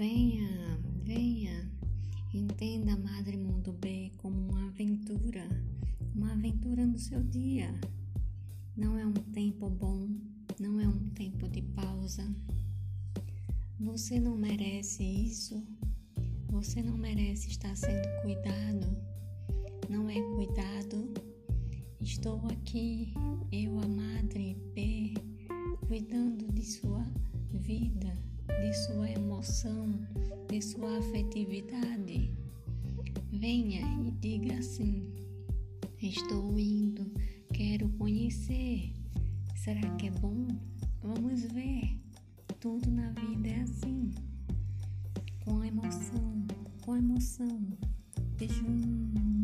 Venha, venha, entenda Madre Mundo B como uma aventura, uma aventura no seu dia. Não é um tempo bom, não é um tempo de pausa. Você não merece isso. Você não merece estar sendo cuidado. Não é cuidado. Estou aqui, eu, a Madre B, cuidando de sua vida de sua emoção, de sua afetividade. Venha e diga assim: Estou indo, quero conhecer. Será que é bom? Vamos ver. Tudo na vida é assim. Com emoção, com emoção. Beijo.